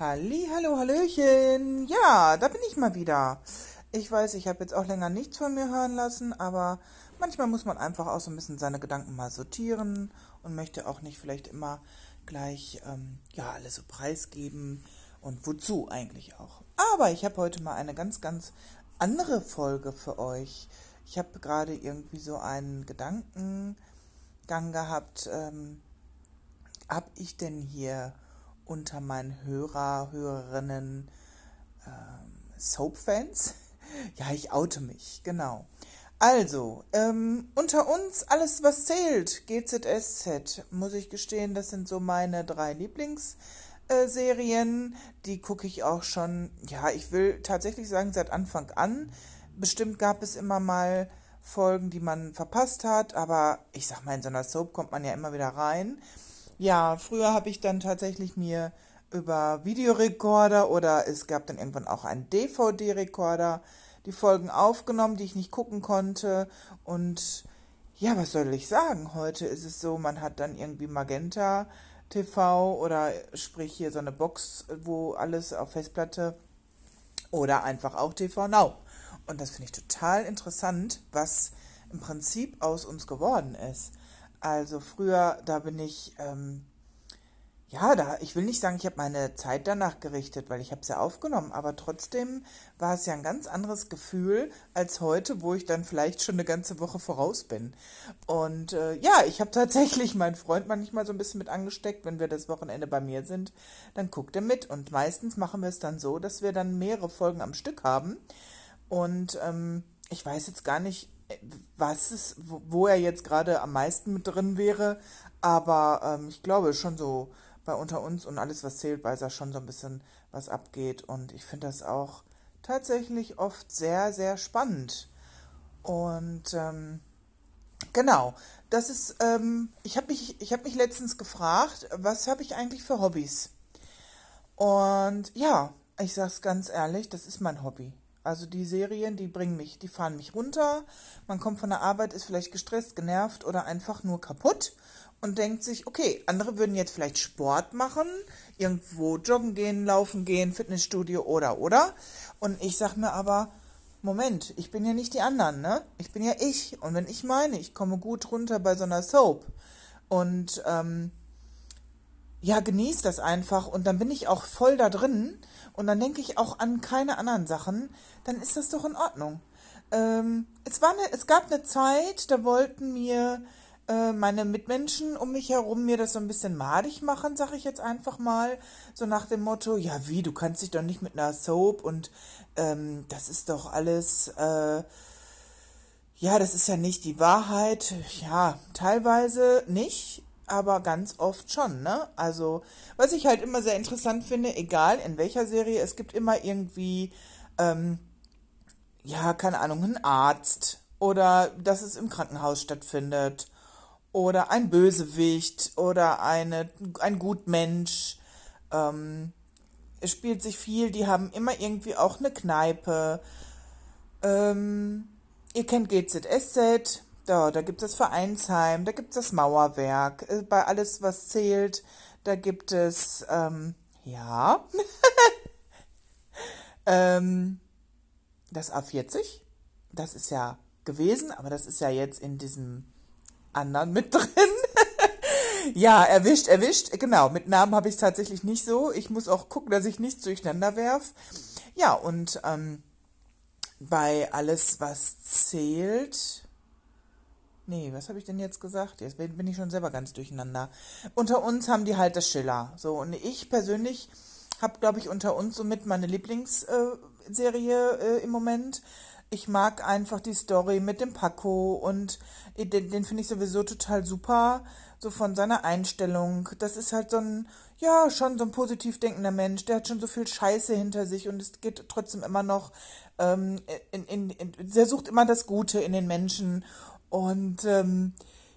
Halli, hallo, hallöchen. Ja, da bin ich mal wieder. Ich weiß, ich habe jetzt auch länger nichts von mir hören lassen, aber manchmal muss man einfach auch so ein bisschen seine Gedanken mal sortieren und möchte auch nicht vielleicht immer gleich ähm, ja alles so preisgeben und wozu eigentlich auch. Aber ich habe heute mal eine ganz, ganz andere Folge für euch. Ich habe gerade irgendwie so einen Gedankengang gehabt. Ähm, hab ich denn hier unter meinen Hörer, Hörerinnen ähm, Soap-Fans? Ja, ich oute mich, genau. Also, ähm, unter uns alles, was zählt, GZSZ, muss ich gestehen, das sind so meine drei Lieblingsserien. Die gucke ich auch schon, ja, ich will tatsächlich sagen, seit Anfang an. Bestimmt gab es immer mal Folgen, die man verpasst hat, aber ich sag mal, in so einer Soap kommt man ja immer wieder rein. Ja, früher habe ich dann tatsächlich mir über Videorekorder oder es gab dann irgendwann auch einen DVD-Rekorder die Folgen aufgenommen, die ich nicht gucken konnte. Und ja, was soll ich sagen? Heute ist es so, man hat dann irgendwie Magenta TV oder sprich hier so eine Box, wo alles auf Festplatte oder einfach auch TV Now. Und das finde ich total interessant, was im Prinzip aus uns geworden ist. Also früher, da bin ich, ähm, ja, da, ich will nicht sagen, ich habe meine Zeit danach gerichtet, weil ich habe es ja aufgenommen, aber trotzdem war es ja ein ganz anderes Gefühl als heute, wo ich dann vielleicht schon eine ganze Woche voraus bin. Und äh, ja, ich habe tatsächlich meinen Freund manchmal so ein bisschen mit angesteckt, wenn wir das Wochenende bei mir sind, dann guckt er mit. Und meistens machen wir es dann so, dass wir dann mehrere Folgen am Stück haben. Und ähm, ich weiß jetzt gar nicht, was ist, wo er jetzt gerade am meisten mit drin wäre, aber ähm, ich glaube schon so bei unter uns und alles, was zählt, weiß er schon so ein bisschen, was abgeht. Und ich finde das auch tatsächlich oft sehr, sehr spannend. Und ähm, genau, das ist, ähm, ich habe mich, ich habe mich letztens gefragt, was habe ich eigentlich für Hobbys? Und ja, ich sag's ganz ehrlich, das ist mein Hobby. Also die Serien, die bringen mich, die fahren mich runter. Man kommt von der Arbeit, ist vielleicht gestresst, genervt oder einfach nur kaputt und denkt sich, okay, andere würden jetzt vielleicht Sport machen, irgendwo joggen gehen, laufen gehen, Fitnessstudio oder oder. Und ich sag mir aber, Moment, ich bin ja nicht die anderen, ne? Ich bin ja ich. Und wenn ich meine, ich komme gut runter bei so einer Soap und ähm, ja, genieße das einfach und dann bin ich auch voll da drin und dann denke ich auch an keine anderen Sachen, dann ist das doch in Ordnung. Ähm, es, war eine, es gab eine Zeit, da wollten mir äh, meine Mitmenschen um mich herum mir das so ein bisschen madig machen, sag ich jetzt einfach mal. So nach dem Motto, ja wie, du kannst dich doch nicht mit einer Soap und ähm, das ist doch alles... Äh, ja, das ist ja nicht die Wahrheit. Ja, teilweise nicht aber ganz oft schon, ne? Also, was ich halt immer sehr interessant finde, egal in welcher Serie, es gibt immer irgendwie, ähm, ja, keine Ahnung, einen Arzt oder dass es im Krankenhaus stattfindet oder ein Bösewicht oder eine, ein Gutmensch. Ähm, es spielt sich viel, die haben immer irgendwie auch eine Kneipe. Ähm, ihr kennt GZSZ, da, da gibt es Vereinsheim, da gibt es das Mauerwerk, äh, bei alles, was zählt, da gibt es, ähm, ja, ähm, das A40, das ist ja gewesen, aber das ist ja jetzt in diesem anderen mit drin. ja, erwischt, erwischt. Genau, mit Namen habe ich es tatsächlich nicht so. Ich muss auch gucken, dass ich nichts durcheinander werf. Ja, und ähm, bei alles, was zählt, Nee, was habe ich denn jetzt gesagt? Jetzt bin ich schon selber ganz durcheinander. Unter uns haben die halt das Schiller. So, und ich persönlich habe, glaube ich, unter uns somit meine Lieblingsserie äh, im Moment. Ich mag einfach die Story mit dem Paco und den, den finde ich sowieso total super. So von seiner Einstellung. Das ist halt so ein, ja, schon so ein positiv denkender Mensch. Der hat schon so viel Scheiße hinter sich und es geht trotzdem immer noch, ähm, in, in, in, der sucht immer das Gute in den Menschen und ähm,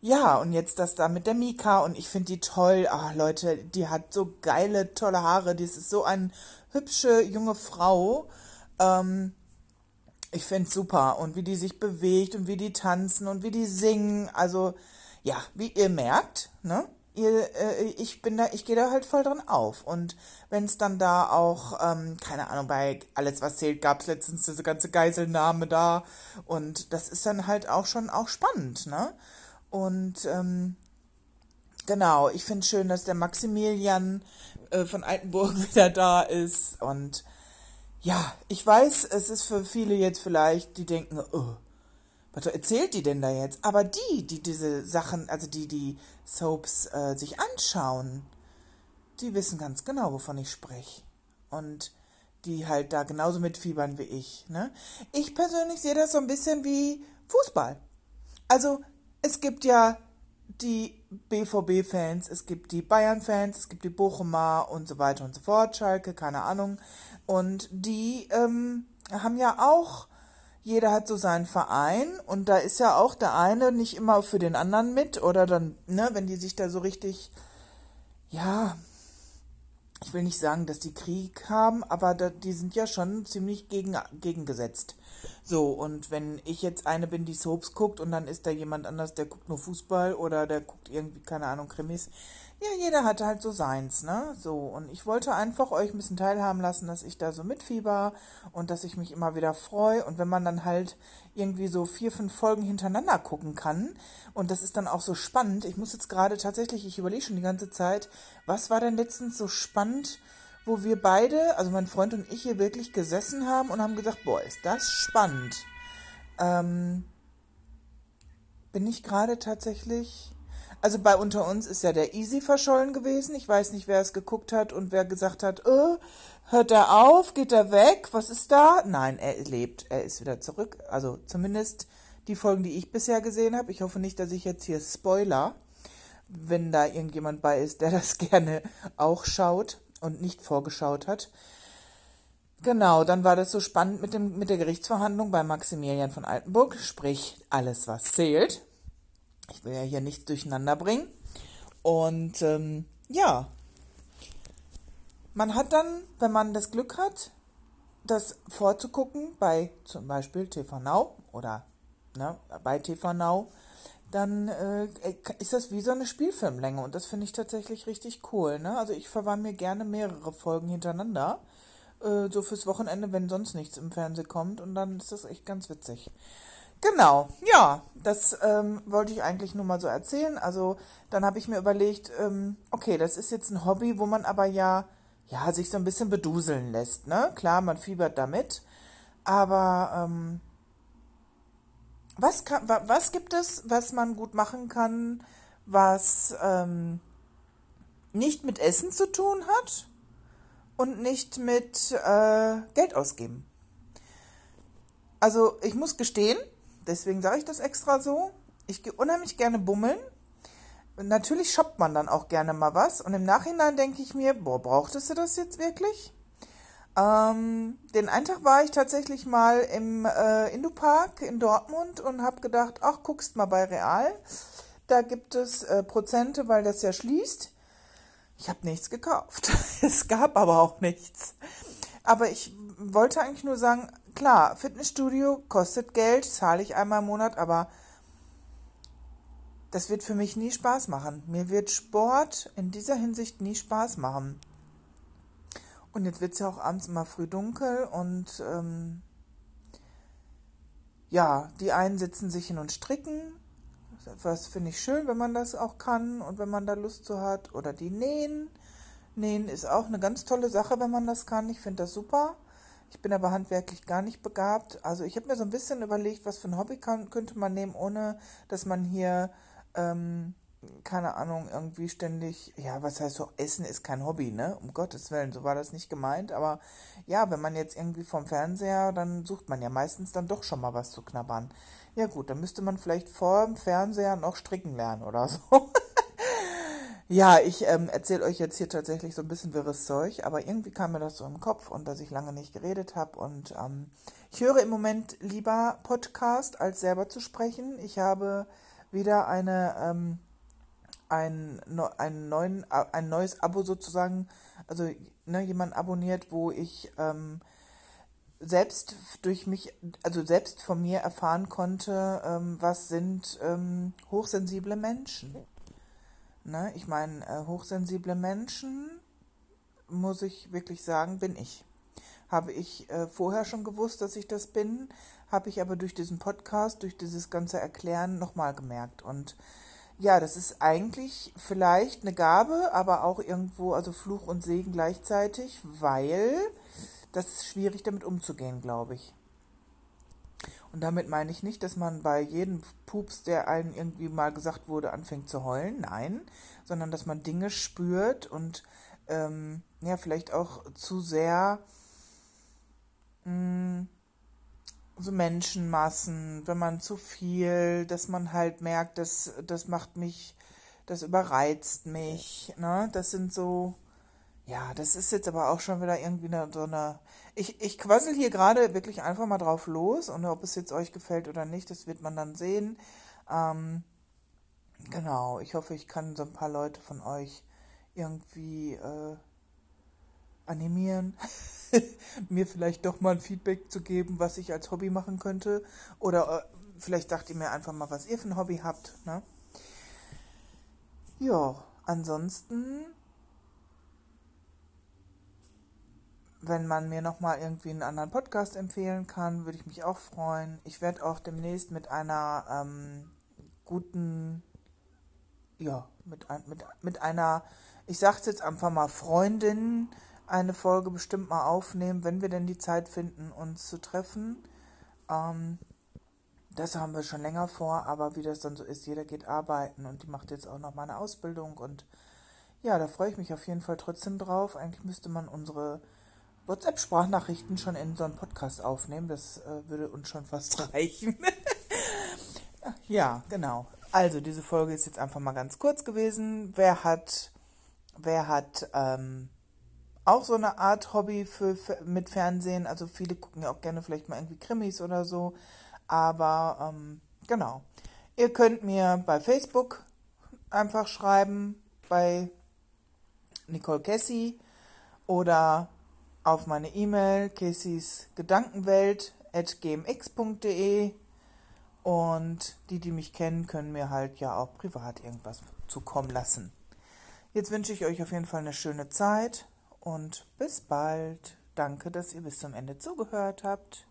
ja, und jetzt das da mit der Mika und ich finde die toll. Ah, Leute, die hat so geile, tolle Haare. Die ist so eine hübsche junge Frau. Ähm, ich finde super. Und wie die sich bewegt und wie die tanzen und wie die singen. Also, ja, wie ihr merkt, ne? Ihr, äh, ich bin da, ich gehe da halt voll dran auf. Und wenn es dann da auch, ähm, keine Ahnung, bei Alles, was zählt, gab es letztens diese ganze Geiselnahme da. Und das ist dann halt auch schon auch spannend, ne? Und ähm, genau, ich finde schön, dass der Maximilian äh, von Altenburg wieder da ist. Und ja, ich weiß, es ist für viele jetzt vielleicht, die denken, oh, was erzählt die denn da jetzt? Aber die, die diese Sachen, also die die Soaps äh, sich anschauen, die wissen ganz genau, wovon ich spreche. Und die halt da genauso mitfiebern wie ich. Ne? Ich persönlich sehe das so ein bisschen wie Fußball. Also es gibt ja die BVB-Fans, es gibt die Bayern-Fans, es gibt die Bochumer und so weiter und so fort, Schalke, keine Ahnung. Und die ähm, haben ja auch jeder hat so seinen Verein und da ist ja auch der eine nicht immer für den anderen mit oder dann, ne, wenn die sich da so richtig, ja, ich will nicht sagen, dass die Krieg haben, aber da, die sind ja schon ziemlich gegen, gegengesetzt. So, und wenn ich jetzt eine bin, die Soaps guckt und dann ist da jemand anders, der guckt nur Fußball oder der guckt irgendwie, keine Ahnung, Krimis, ja, jeder hatte halt so seins, ne? So, und ich wollte einfach euch ein bisschen teilhaben lassen, dass ich da so mitfieber und dass ich mich immer wieder freue. Und wenn man dann halt irgendwie so vier, fünf Folgen hintereinander gucken kann, und das ist dann auch so spannend, ich muss jetzt gerade tatsächlich, ich überlege schon die ganze Zeit, was war denn letztens so spannend, wo wir beide, also mein Freund und ich hier wirklich gesessen haben und haben gesagt, boah, ist das spannend. Ähm, bin ich gerade tatsächlich also bei unter uns ist ja der Easy verschollen gewesen. Ich weiß nicht, wer es geguckt hat und wer gesagt hat, äh, hört er auf, geht er weg, was ist da? Nein, er lebt, er ist wieder zurück. Also zumindest die Folgen, die ich bisher gesehen habe. Ich hoffe nicht, dass ich jetzt hier Spoiler, wenn da irgendjemand bei ist, der das gerne auch schaut und nicht vorgeschaut hat. Genau, dann war das so spannend mit, dem, mit der Gerichtsverhandlung bei Maximilian von Altenburg, sprich alles, was zählt. Ich will ja hier nichts durcheinander bringen. Und ähm, ja, man hat dann, wenn man das Glück hat, das vorzugucken bei zum Beispiel TV Now oder ne, bei TV Now, dann äh, ist das wie so eine Spielfilmlänge und das finde ich tatsächlich richtig cool. Ne? Also ich verwahr mir gerne mehrere Folgen hintereinander, äh, so fürs Wochenende, wenn sonst nichts im Fernsehen kommt und dann ist das echt ganz witzig. Genau, ja, das ähm, wollte ich eigentlich nur mal so erzählen. Also dann habe ich mir überlegt, ähm, okay, das ist jetzt ein Hobby, wo man aber ja, ja, sich so ein bisschen beduseln lässt. Ne? Klar, man fiebert damit, aber ähm, was, kann, was gibt es, was man gut machen kann, was ähm, nicht mit Essen zu tun hat und nicht mit äh, Geld ausgeben? Also ich muss gestehen, Deswegen sage ich das extra so. Ich gehe unheimlich gerne bummeln. Natürlich shoppt man dann auch gerne mal was. Und im Nachhinein denke ich mir, boah, brauchtest du das jetzt wirklich? Ähm, den einen Tag war ich tatsächlich mal im äh, Indopark in Dortmund und habe gedacht, ach, guckst mal bei Real. Da gibt es äh, Prozente, weil das ja schließt. Ich habe nichts gekauft. es gab aber auch nichts. Aber ich wollte eigentlich nur sagen, klar, Fitnessstudio kostet Geld, zahle ich einmal im Monat, aber das wird für mich nie Spaß machen. Mir wird Sport in dieser Hinsicht nie Spaß machen. Und jetzt wird es ja auch abends immer früh dunkel und ähm, ja, die einen sitzen sich hin und stricken. Was finde ich schön, wenn man das auch kann und wenn man da Lust zu hat. Oder die nähen. Nähen ist auch eine ganz tolle Sache, wenn man das kann. Ich finde das super. Ich bin aber handwerklich gar nicht begabt. Also ich habe mir so ein bisschen überlegt, was für ein Hobby kann, könnte man nehmen, ohne dass man hier, ähm, keine Ahnung, irgendwie ständig, ja, was heißt so, Essen ist kein Hobby, ne? Um Gottes Willen, so war das nicht gemeint. Aber ja, wenn man jetzt irgendwie vom Fernseher, dann sucht man ja meistens dann doch schon mal was zu knabbern. Ja gut, dann müsste man vielleicht vor dem Fernseher noch stricken lernen oder so. Ja, ich ähm, erzähle euch jetzt hier tatsächlich so ein bisschen wirres Zeug, aber irgendwie kam mir das so im Kopf und dass ich lange nicht geredet habe. Und ähm, ich höre im Moment lieber Podcast, als selber zu sprechen. Ich habe wieder eine, ähm, ein, ein, neuen, ein neues Abo sozusagen, also ne, jemand abonniert, wo ich ähm, selbst durch mich, also selbst von mir erfahren konnte, ähm, was sind ähm, hochsensible Menschen. Ne? Ich meine, äh, hochsensible Menschen, muss ich wirklich sagen, bin ich. Habe ich äh, vorher schon gewusst, dass ich das bin, habe ich aber durch diesen Podcast, durch dieses ganze Erklären nochmal gemerkt. Und ja, das ist eigentlich vielleicht eine Gabe, aber auch irgendwo, also Fluch und Segen gleichzeitig, weil das ist schwierig damit umzugehen, glaube ich. Und damit meine ich nicht, dass man bei jedem Pups, der einem irgendwie mal gesagt wurde, anfängt zu heulen. Nein, sondern dass man Dinge spürt und ähm, ja, vielleicht auch zu sehr mh, hm, so Menschenmassen, wenn man zu viel, dass man halt merkt, dass das macht mich, das überreizt mich. Ne? Das sind so ja, das ist jetzt aber auch schon wieder irgendwie eine, so eine. Ich, ich quassel hier gerade wirklich einfach mal drauf los und ob es jetzt euch gefällt oder nicht, das wird man dann sehen. Ähm, genau, ich hoffe, ich kann so ein paar Leute von euch irgendwie äh, animieren, mir vielleicht doch mal ein Feedback zu geben, was ich als Hobby machen könnte. Oder äh, vielleicht sagt ihr mir einfach mal, was ihr für ein Hobby habt. Ne? Ja, ansonsten wenn man mir nochmal irgendwie einen anderen Podcast empfehlen kann, würde ich mich auch freuen. Ich werde auch demnächst mit einer ähm, guten, ja, mit, mit, mit einer, ich sag's jetzt einfach mal, Freundin eine Folge bestimmt mal aufnehmen, wenn wir denn die Zeit finden, uns zu treffen. Ähm, das haben wir schon länger vor, aber wie das dann so ist, jeder geht arbeiten und die macht jetzt auch noch mal eine Ausbildung und ja, da freue ich mich auf jeden Fall trotzdem drauf. Eigentlich müsste man unsere WhatsApp-Sprachnachrichten schon in so einen Podcast aufnehmen. Das äh, würde uns schon fast reichen. ja, genau. Also, diese Folge ist jetzt einfach mal ganz kurz gewesen. Wer hat, wer hat ähm, auch so eine Art Hobby für, für, mit Fernsehen? Also, viele gucken ja auch gerne vielleicht mal irgendwie Krimis oder so. Aber, ähm, genau. Ihr könnt mir bei Facebook einfach schreiben, bei Nicole Cassie oder auf meine E-Mail caseysgedankenwelt.gmx.de und die, die mich kennen, können mir halt ja auch privat irgendwas zukommen lassen. Jetzt wünsche ich euch auf jeden Fall eine schöne Zeit und bis bald. Danke, dass ihr bis zum Ende zugehört habt.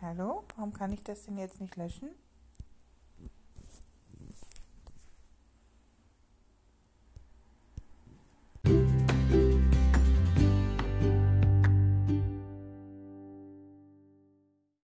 Hallo, warum kann ich das denn jetzt nicht löschen?